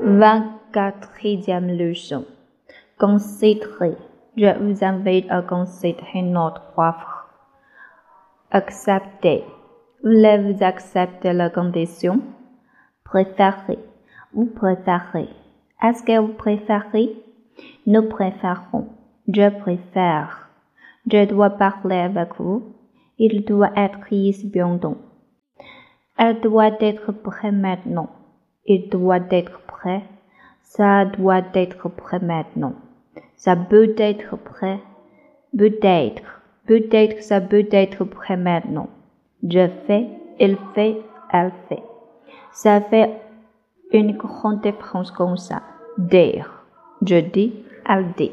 24e leçon. Considérez. Je vous invite à considérer notre offre. Acceptez. Voulez-vous accepter la condition? Préférez. Vous préférez. Est-ce que vous préférez? Nous préférons. Je préfère. Je dois parler avec vous. Il doit être ici bientôt. Elle doit être prêt maintenant. Il doit être Ça doit être prêt maintenant. Ça peut être prêt. Peut-être. Peut-être ça peut être prêt maintenant. Je fais, il fait, elle fait. Ça fait une grande différence comme ça. Dire. Je dis, elle dit.